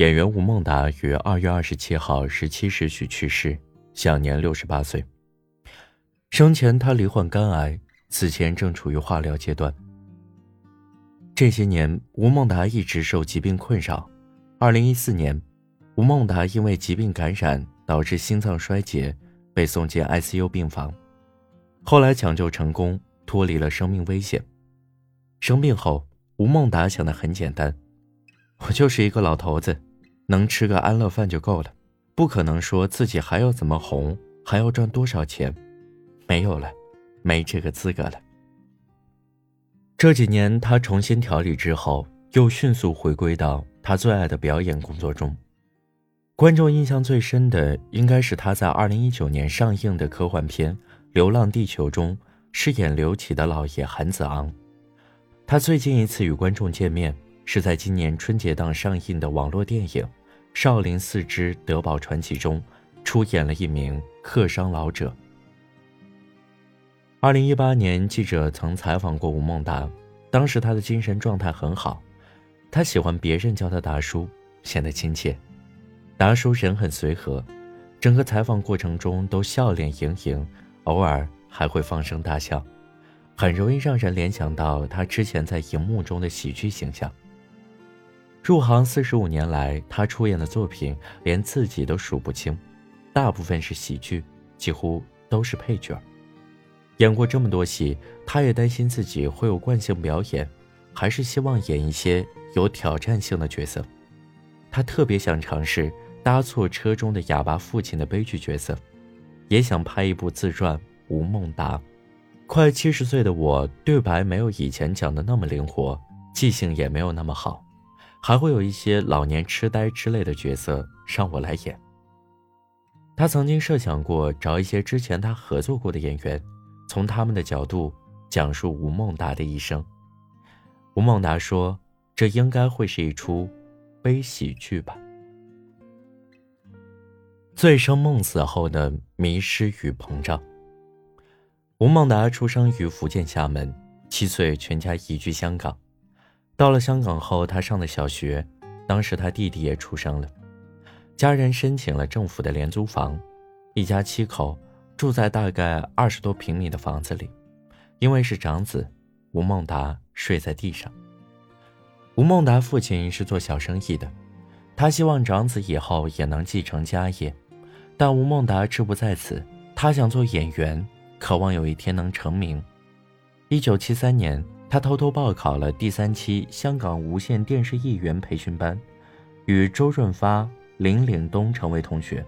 演员吴孟达于二月二十七号十七时许去世，享年六十八岁。生前他罹患肝癌，此前正处于化疗阶段。这些年，吴孟达一直受疾病困扰。二零一四年，吴孟达因为疾病感染导致心脏衰竭，被送进 ICU 病房，后来抢救成功，脱离了生命危险。生病后，吴孟达想的很简单：我就是一个老头子。能吃个安乐饭就够了，不可能说自己还要怎么红，还要赚多少钱，没有了，没这个资格了。这几年他重新调理之后，又迅速回归到他最爱的表演工作中。观众印象最深的应该是他在二零一九年上映的科幻片《流浪地球》中饰演刘启的老爷韩子昂。他最近一次与观众见面是在今年春节档上映的网络电影。《少林寺之德宝传奇》中，出演了一名客商老者。二零一八年，记者曾采访过吴孟达，当时他的精神状态很好，他喜欢别人叫他达叔，显得亲切。达叔人很随和，整个采访过程中都笑脸盈盈，偶尔还会放声大笑，很容易让人联想到他之前在荧幕中的喜剧形象。入行四十五年来，他出演的作品连自己都数不清，大部分是喜剧，几乎都是配角。演过这么多戏，他也担心自己会有惯性表演，还是希望演一些有挑战性的角色。他特别想尝试搭错车中的哑巴父亲的悲剧角色，也想拍一部自传《吴孟达》。快七十岁的我，对白没有以前讲的那么灵活，记性也没有那么好。还会有一些老年痴呆之类的角色让我来演。他曾经设想过找一些之前他合作过的演员，从他们的角度讲述吴孟达的一生。吴孟达说：“这应该会是一出悲喜剧吧。”醉生梦死后的迷失与膨胀。吴孟达出生于福建厦门，七岁全家移居香港。到了香港后，他上的小学，当时他弟弟也出生了，家人申请了政府的廉租房，一家七口住在大概二十多平米的房子里，因为是长子，吴孟达睡在地上。吴孟达父亲是做小生意的，他希望长子以后也能继承家业，但吴孟达志不在此，他想做演员，渴望有一天能成名。一九七三年。他偷偷报考了第三期香港无线电视艺员培训班，与周润发、林岭东成为同学。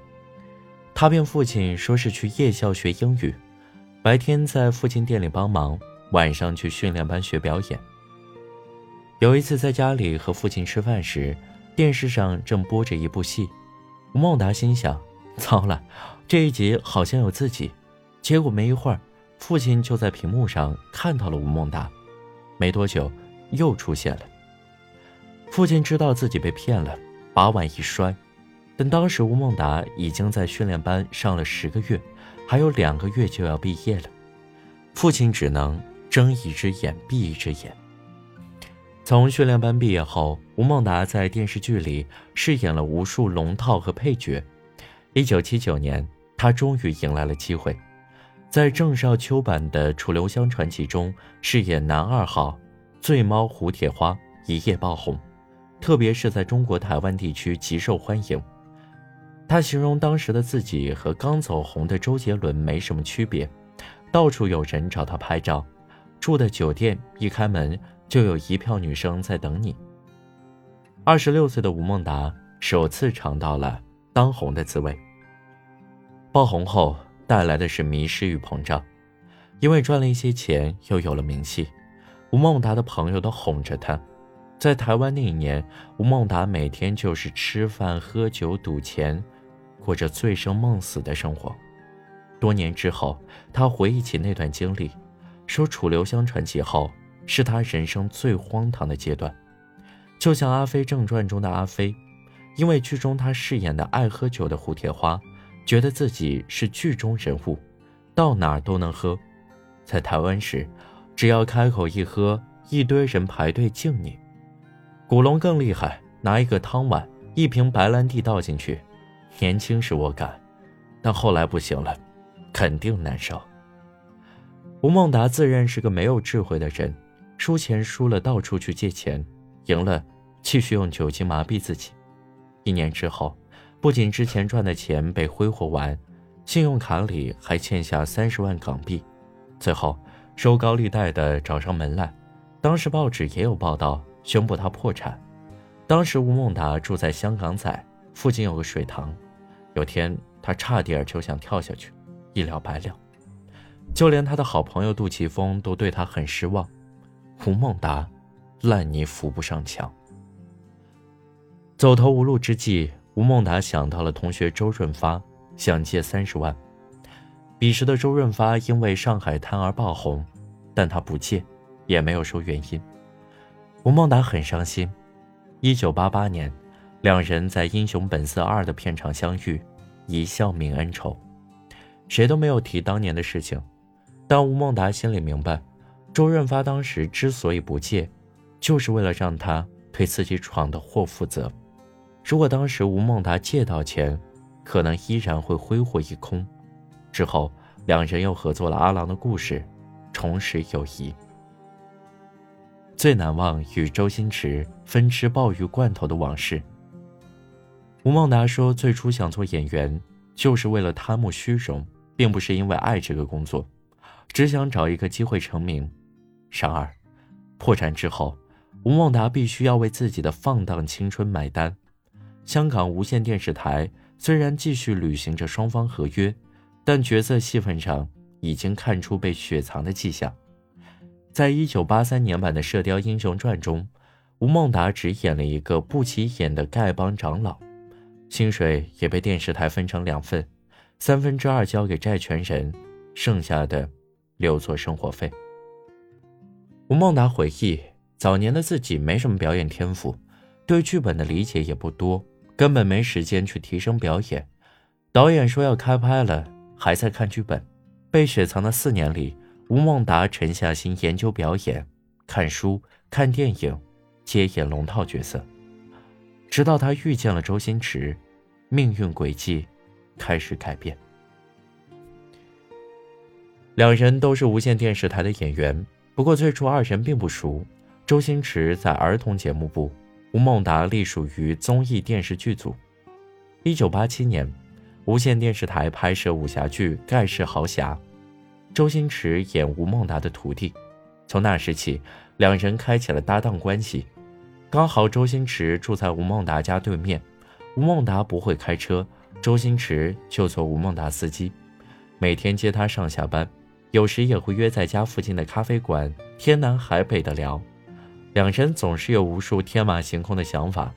他骗父亲说是去夜校学英语，白天在父亲店里帮忙，晚上去训练班学表演。有一次在家里和父亲吃饭时，电视上正播着一部戏，吴孟达心想：糟了，这一集好像有自己。结果没一会儿，父亲就在屏幕上看到了吴孟达。没多久，又出现了。父亲知道自己被骗了，把碗一摔。但当时吴孟达已经在训练班上了十个月，还有两个月就要毕业了。父亲只能睁一只眼闭一只眼。从训练班毕业后，吴孟达在电视剧里饰演了无数龙套和配角。一九七九年，他终于迎来了机会。在郑少秋版的《楚留香传奇》中饰演男二号，醉猫胡铁花一夜爆红，特别是在中国台湾地区极受欢迎。他形容当时的自己和刚走红的周杰伦没什么区别，到处有人找他拍照，住的酒店一开门就有一票女生在等你。二十六岁的吴孟达首次尝到了当红的滋味，爆红后。带来的是迷失与膨胀，因为赚了一些钱，又有了名气。吴孟达的朋友都哄着他，在台湾那一年，吴孟达每天就是吃饭、喝酒、赌钱，过着醉生梦死的生活。多年之后，他回忆起那段经历，说《楚留香传奇》后是他人生最荒唐的阶段，就像《阿飞正传》中的阿飞，因为剧中他饰演的爱喝酒的胡铁花。觉得自己是剧中人物，到哪儿都能喝。在台湾时，只要开口一喝，一堆人排队敬你。古龙更厉害，拿一个汤碗一瓶白兰地倒进去，年轻时我敢，但后来不行了，肯定难受。吴孟达自认是个没有智慧的人，输钱输了到处去借钱，赢了继续用酒精麻痹自己。一年之后，不仅之前赚的钱被挥霍完，信用卡里还欠下三十万港币，最后收高利贷的找上门来。当时报纸也有报道，宣布他破产。当时吴孟达住在香港仔附近有个水塘，有天他差点就想跳下去，一了百了。就连他的好朋友杜琪峰都对他很失望。吴孟达，烂泥扶不上墙。走投无路之际，吴孟达想到了同学周润发，想借三十万。彼时的周润发因为《上海滩》而爆红，但他不借，也没有说原因。吴孟达很伤心。一九八八年，两人在《英雄本色二》的片场相遇，一笑泯恩仇，谁都没有提当年的事情。但吴孟达心里明白，周润发当时之所以不借，就是为了让他对自己闯的祸负责。如果当时吴孟达借到钱，可能依然会挥霍一空。之后，两人又合作了《阿郎的故事》，重拾友谊。最难忘与周星驰分吃鲍鱼罐头的往事。吴孟达说：“最初想做演员，就是为了贪慕虚荣，并不是因为爱这个工作，只想找一个机会成名。然而，破产之后，吴孟达必须要为自己的放荡青春买单。香港无线电视台虽然继续履行着双方合约，但角色戏份上已经看出被雪藏的迹象。”在一九八三年版的《射雕英雄传》中，吴孟达只演了一个不起眼的丐帮长老，薪水也被电视台分成两份，三分之二交给债权人，剩下的留作生活费。吴孟达回忆，早年的自己没什么表演天赋，对剧本的理解也不多，根本没时间去提升表演。导演说要开拍了，还在看剧本，被雪藏的四年里。吴孟达沉下心研究表演，看书、看电影，接演龙套角色，直到他遇见了周星驰，命运轨迹开始改变。两人都是无线电视台的演员，不过最初二人并不熟。周星驰在儿童节目部，吴孟达隶属于综艺电视剧组。一九八七年，无线电视台拍摄武侠剧《盖世豪侠》。周星驰演吴孟达的徒弟，从那时起，两人开启了搭档关系。刚好周星驰住在吴孟达家对面，吴孟达不会开车，周星驰就做吴孟达司机，每天接他上下班，有时也会约在家附近的咖啡馆，天南海北的聊。两人总是有无数天马行空的想法。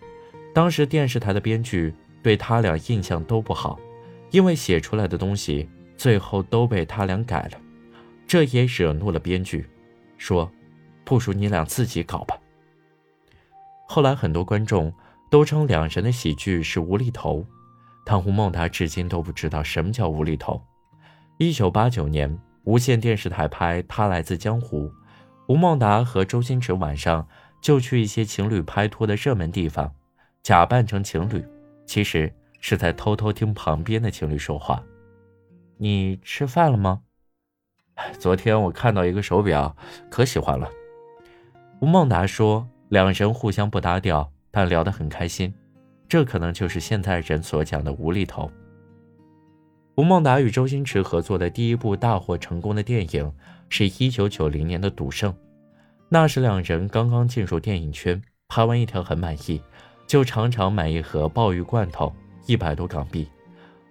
当时电视台的编剧对他俩印象都不好，因为写出来的东西最后都被他俩改了。这也惹怒了编剧，说：“不如你俩自己搞吧。”后来很多观众都称两人的喜剧是无厘头，唐红孟达至今都不知道什么叫无厘头。一九八九年，无线电视台拍《他来自江湖》，吴孟达和周星驰晚上就去一些情侣拍拖的热门地方，假扮成情侣，其实是在偷偷听旁边的情侣说话。你吃饭了吗？昨天我看到一个手表，可喜欢了。吴孟达说，两人互相不搭调，但聊得很开心。这可能就是现在人所讲的无厘头。吴孟达与周星驰合作的第一部大获成功的电影，是一九九零年的《赌圣》。那时两人刚刚进入电影圈，拍完一条很满意，就常常买一盒鲍鱼罐头，一百多港币，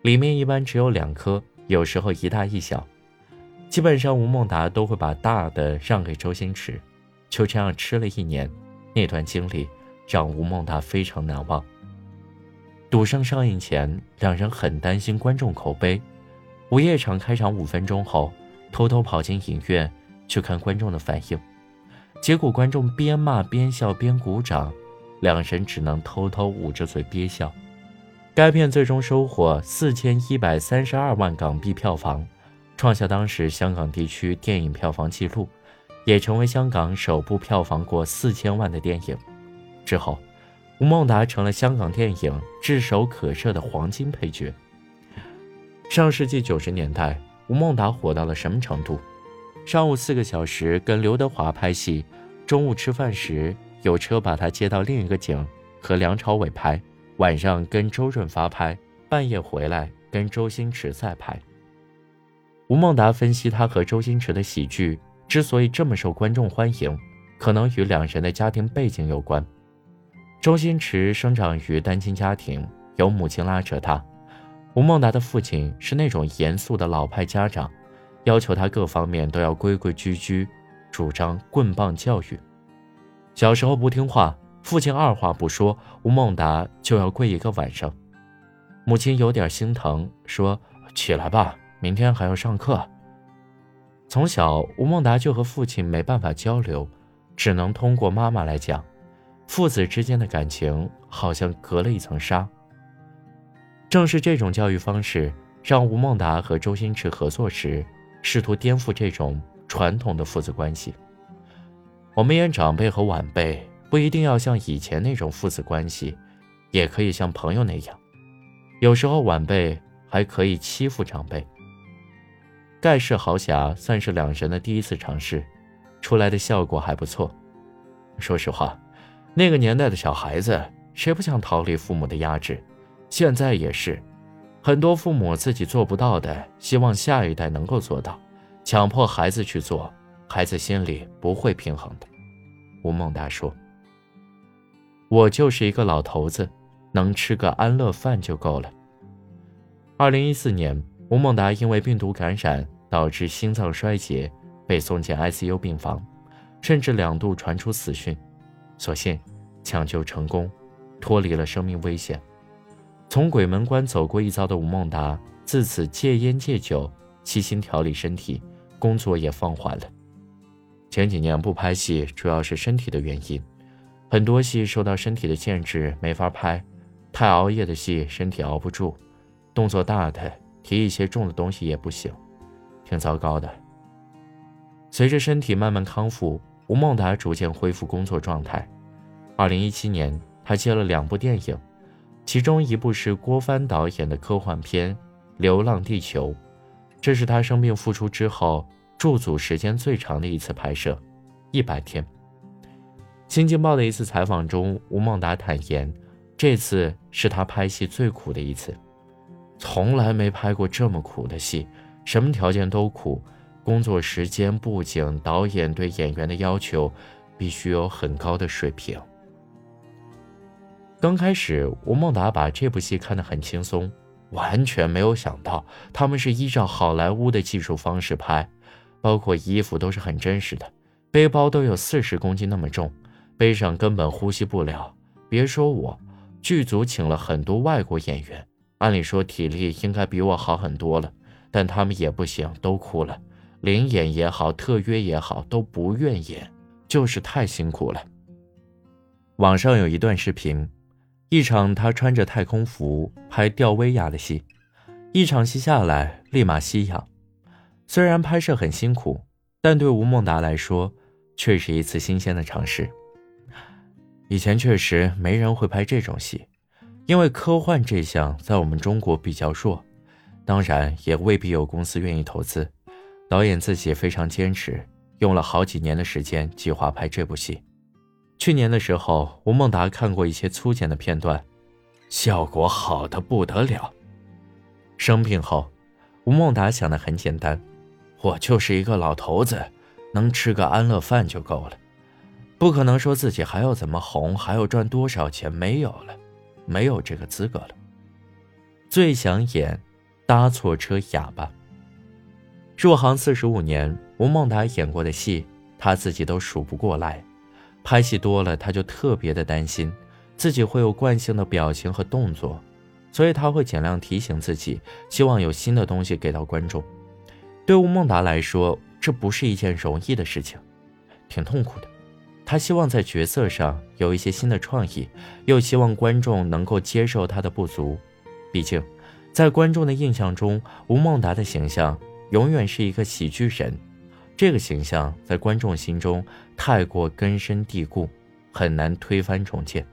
里面一般只有两颗，有时候一大一小。基本上，吴孟达都会把大的让给周星驰，就这样吃了一年。那段经历让吴孟达非常难忘。赌圣上映前，两人很担心观众口碑。午夜场开场五分钟后，偷偷跑进影院去看观众的反应，结果观众边骂边笑边鼓掌，两人只能偷偷捂着嘴憋笑。该片最终收获四千一百三十二万港币票房。创下当时香港地区电影票房纪录，也成为香港首部票房过四千万的电影。之后，吴孟达成了香港电影炙手可热的黄金配角。上世纪九十年代，吴孟达火到了什么程度？上午四个小时跟刘德华拍戏，中午吃饭时有车把他接到另一个景和梁朝伟拍，晚上跟周润发拍，半夜回来跟周星驰再拍。吴孟达分析，他和周星驰的喜剧之所以这么受观众欢迎，可能与两人的家庭背景有关。周星驰生长于单亲家庭，有母亲拉扯他。吴孟达的父亲是那种严肃的老派家长，要求他各方面都要规规矩矩，主张棍棒教育。小时候不听话，父亲二话不说，吴孟达就要跪一个晚上。母亲有点心疼，说：“起来吧，明天还要上课。”从小，吴孟达就和父亲没办法交流，只能通过妈妈来讲，父子之间的感情好像隔了一层纱。正是这种教育方式，让吴孟达和周星驰合作时，试图颠覆这种传统的父子关系。我们演长辈和晚辈，不一定要像以前那种父子关系，也可以像朋友那样。有时候晚辈还可以欺负长辈。盖世豪侠算是两人的第一次尝试，出来的效果还不错。说实话，那个年代的小孩子，谁不想逃离父母的压制？现在也是，很多父母自己做不到的，希望下一代能够做到，强迫孩子去做，孩子心里不会平衡的。吴孟达说：“我就是一个老头子，能吃个安乐饭就够了。”二零一四年，吴孟达因为病毒感染导致心脏衰竭，被送进 ICU 病房，甚至两度传出死讯，所幸抢救成功，脱离了生命危险。从鬼门关走过一遭的吴孟达，自此戒烟戒酒，悉心调理身体，工作也放缓了。前几年不拍戏，主要是身体的原因，很多戏受到身体的限制没法拍，太熬夜的戏身体熬不住，动作大的提一些重的东西也不行，挺糟糕的。随着身体慢慢康复，吴孟达逐渐恢复工作状态。二零一七年，他接了两部电影。其中一部是郭帆导演的科幻片《流浪地球》，这是他生病复出之后驻组时间最长的一次拍摄，一百天。《新京报》的一次采访中，吴孟达坦言，这次是他拍戏最苦的一次，从来没拍过这么苦的戏，什么条件都苦，工作时间、布景、导演对演员的要求，必须有很高的水平。刚开始，吴孟达把这部戏看得很轻松，完全没有想到他们是依照好莱坞的技术方式拍，包括衣服都是很真实的，背包都有四十公斤那么重，背上根本呼吸不了。别说我，剧组请了很多外国演员，按理说体力应该比我好很多了，但他们也不行，都哭了。临演也好，特约也好，都不愿演，就是太辛苦了。网上有一段视频。一场他穿着太空服拍吊威亚的戏，一场戏下来立马吸氧。虽然拍摄很辛苦，但对吴孟达来说却是一次新鲜的尝试。以前确实没人会拍这种戏，因为科幻这项在我们中国比较弱，当然也未必有公司愿意投资。导演自己非常坚持，用了好几年的时间计划拍这部戏。去年的时候，吴孟达看过一些粗剪的片段，效果好的不得了。生病后，吴孟达想的很简单：我就是一个老头子，能吃个安乐饭就够了，不可能说自己还要怎么红，还要赚多少钱，没有了，没有这个资格了。最想演搭错车哑巴。入行四十五年，吴孟达演过的戏，他自己都数不过来。拍戏多了，他就特别的担心自己会有惯性的表情和动作，所以他会尽量提醒自己，希望有新的东西给到观众。对吴孟达来说，这不是一件容易的事情，挺痛苦的。他希望在角色上有一些新的创意，又希望观众能够接受他的不足。毕竟，在观众的印象中，吴孟达的形象永远是一个喜剧人。这个形象在观众心中太过根深蒂固，很难推翻重建。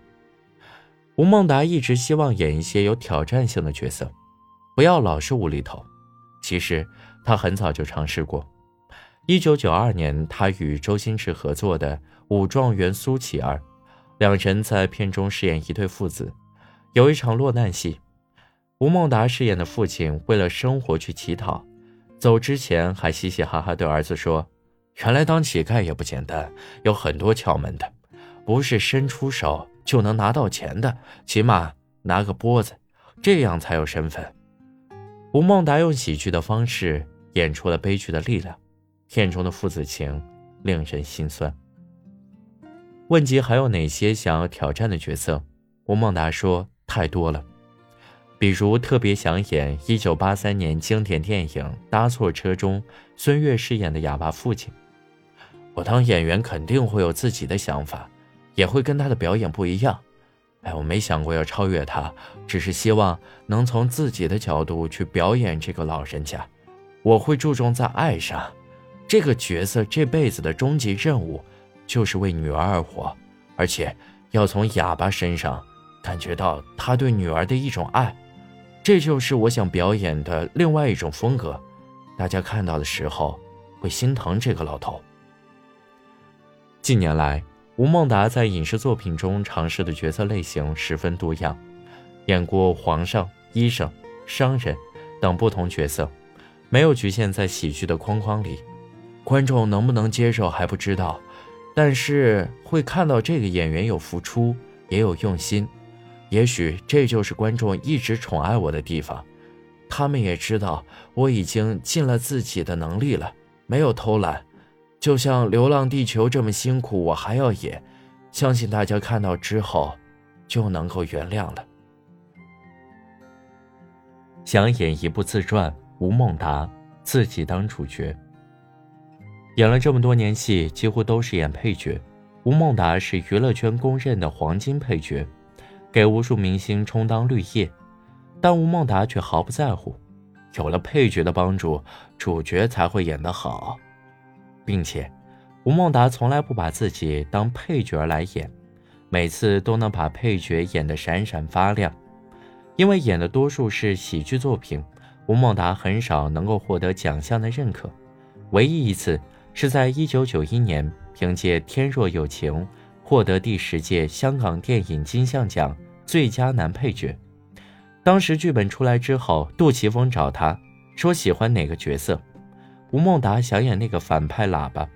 吴孟达一直希望演一些有挑战性的角色，不要老是无厘头。其实他很早就尝试过。一九九二年，他与周星驰合作的《武状元苏乞儿》，两人在片中饰演一对父子。有一场落难戏，吴孟达饰演的父亲为了生活去乞讨，走之前还嘻嘻哈哈对儿子说：“原来当乞丐也不简单，有很多窍门的，不是伸出手就能拿到钱的，起码拿个钵子，这样才有身份。”吴孟达用喜剧的方式演出了悲剧的力量。片中的父子情令人心酸。问及还有哪些想要挑战的角色，吴孟达说太多了，比如特别想演1983年经典电影《搭错车》中孙越饰演的哑巴父亲。我当演员肯定会有自己的想法，也会跟他的表演不一样。哎，我没想过要超越他，只是希望能从自己的角度去表演这个老人家。我会注重在爱上。这个角色这辈子的终极任务，就是为女儿而活，而且要从哑巴身上感觉到他对女儿的一种爱，这就是我想表演的另外一种风格。大家看到的时候会心疼这个老头。近年来，吴孟达在影视作品中尝试的角色类型十分多样，演过皇上、医生、商人等不同角色，没有局限在喜剧的框框里。观众能不能接受还不知道，但是会看到这个演员有付出，也有用心。也许这就是观众一直宠爱我的地方。他们也知道我已经尽了自己的能力了，没有偷懒。就像《流浪地球》这么辛苦，我还要演。相信大家看到之后，就能够原谅了。想演一部自传，吴孟达自己当主角。演了这么多年戏，几乎都是演配角。吴孟达是娱乐圈公认的黄金配角，给无数明星充当绿叶。但吴孟达却毫不在乎，有了配角的帮助，主角才会演得好。并且，吴孟达从来不把自己当配角来演，每次都能把配角演得闪闪发亮。因为演的多数是喜剧作品，吴孟达很少能够获得奖项的认可，唯一一次。是在一九九一年，凭借《天若有情》获得第十届香港电影金像奖最佳男配角。当时剧本出来之后，杜琪峰找他说喜欢哪个角色，吴孟达想演那个反派喇叭，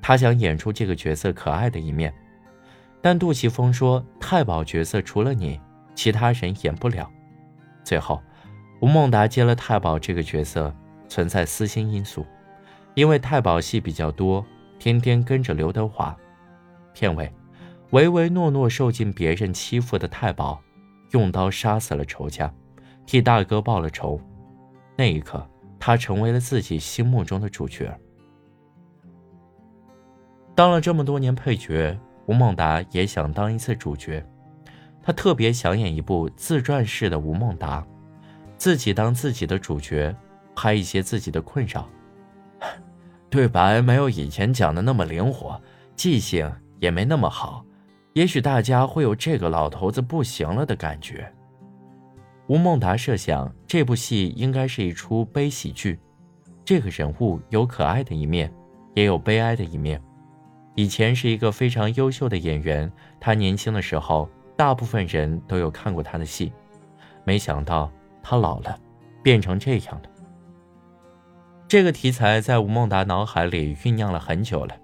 他想演出这个角色可爱的一面，但杜琪峰说太保角色除了你，其他人演不了。最后，吴孟达接了太保这个角色，存在私心因素。因为太保戏比较多，天天跟着刘德华。片尾，唯唯诺诺、受尽别人欺负的太保，用刀杀死了仇家，替大哥报了仇。那一刻，他成为了自己心目中的主角。当了这么多年配角，吴孟达也想当一次主角。他特别想演一部自传式的吴孟达，自己当自己的主角，拍一些自己的困扰。对白没有以前讲的那么灵活，记性也没那么好，也许大家会有这个老头子不行了的感觉。吴孟达设想这部戏应该是一出悲喜剧，这个人物有可爱的一面，也有悲哀的一面。以前是一个非常优秀的演员，他年轻的时候，大部分人都有看过他的戏，没想到他老了，变成这样了。这个题材在吴孟达脑海里酝酿了很久了，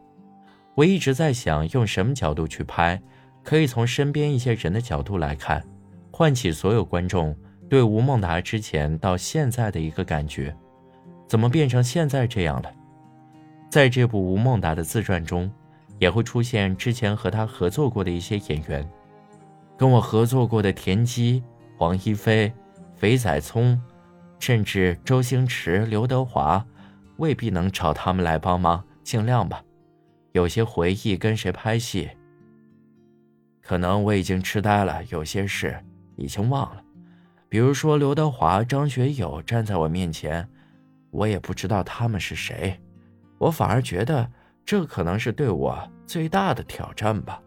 我一直在想用什么角度去拍，可以从身边一些人的角度来看，唤起所有观众对吴孟达之前到现在的一个感觉，怎么变成现在这样了？在这部吴孟达的自传中，也会出现之前和他合作过的一些演员，跟我合作过的田鸡、黄一飞、肥仔聪，甚至周星驰、刘德华。未必能找他们来帮忙，尽量吧。有些回忆跟谁拍戏，可能我已经痴呆了，有些事已经忘了。比如说刘德华、张学友站在我面前，我也不知道他们是谁。我反而觉得这可能是对我最大的挑战吧。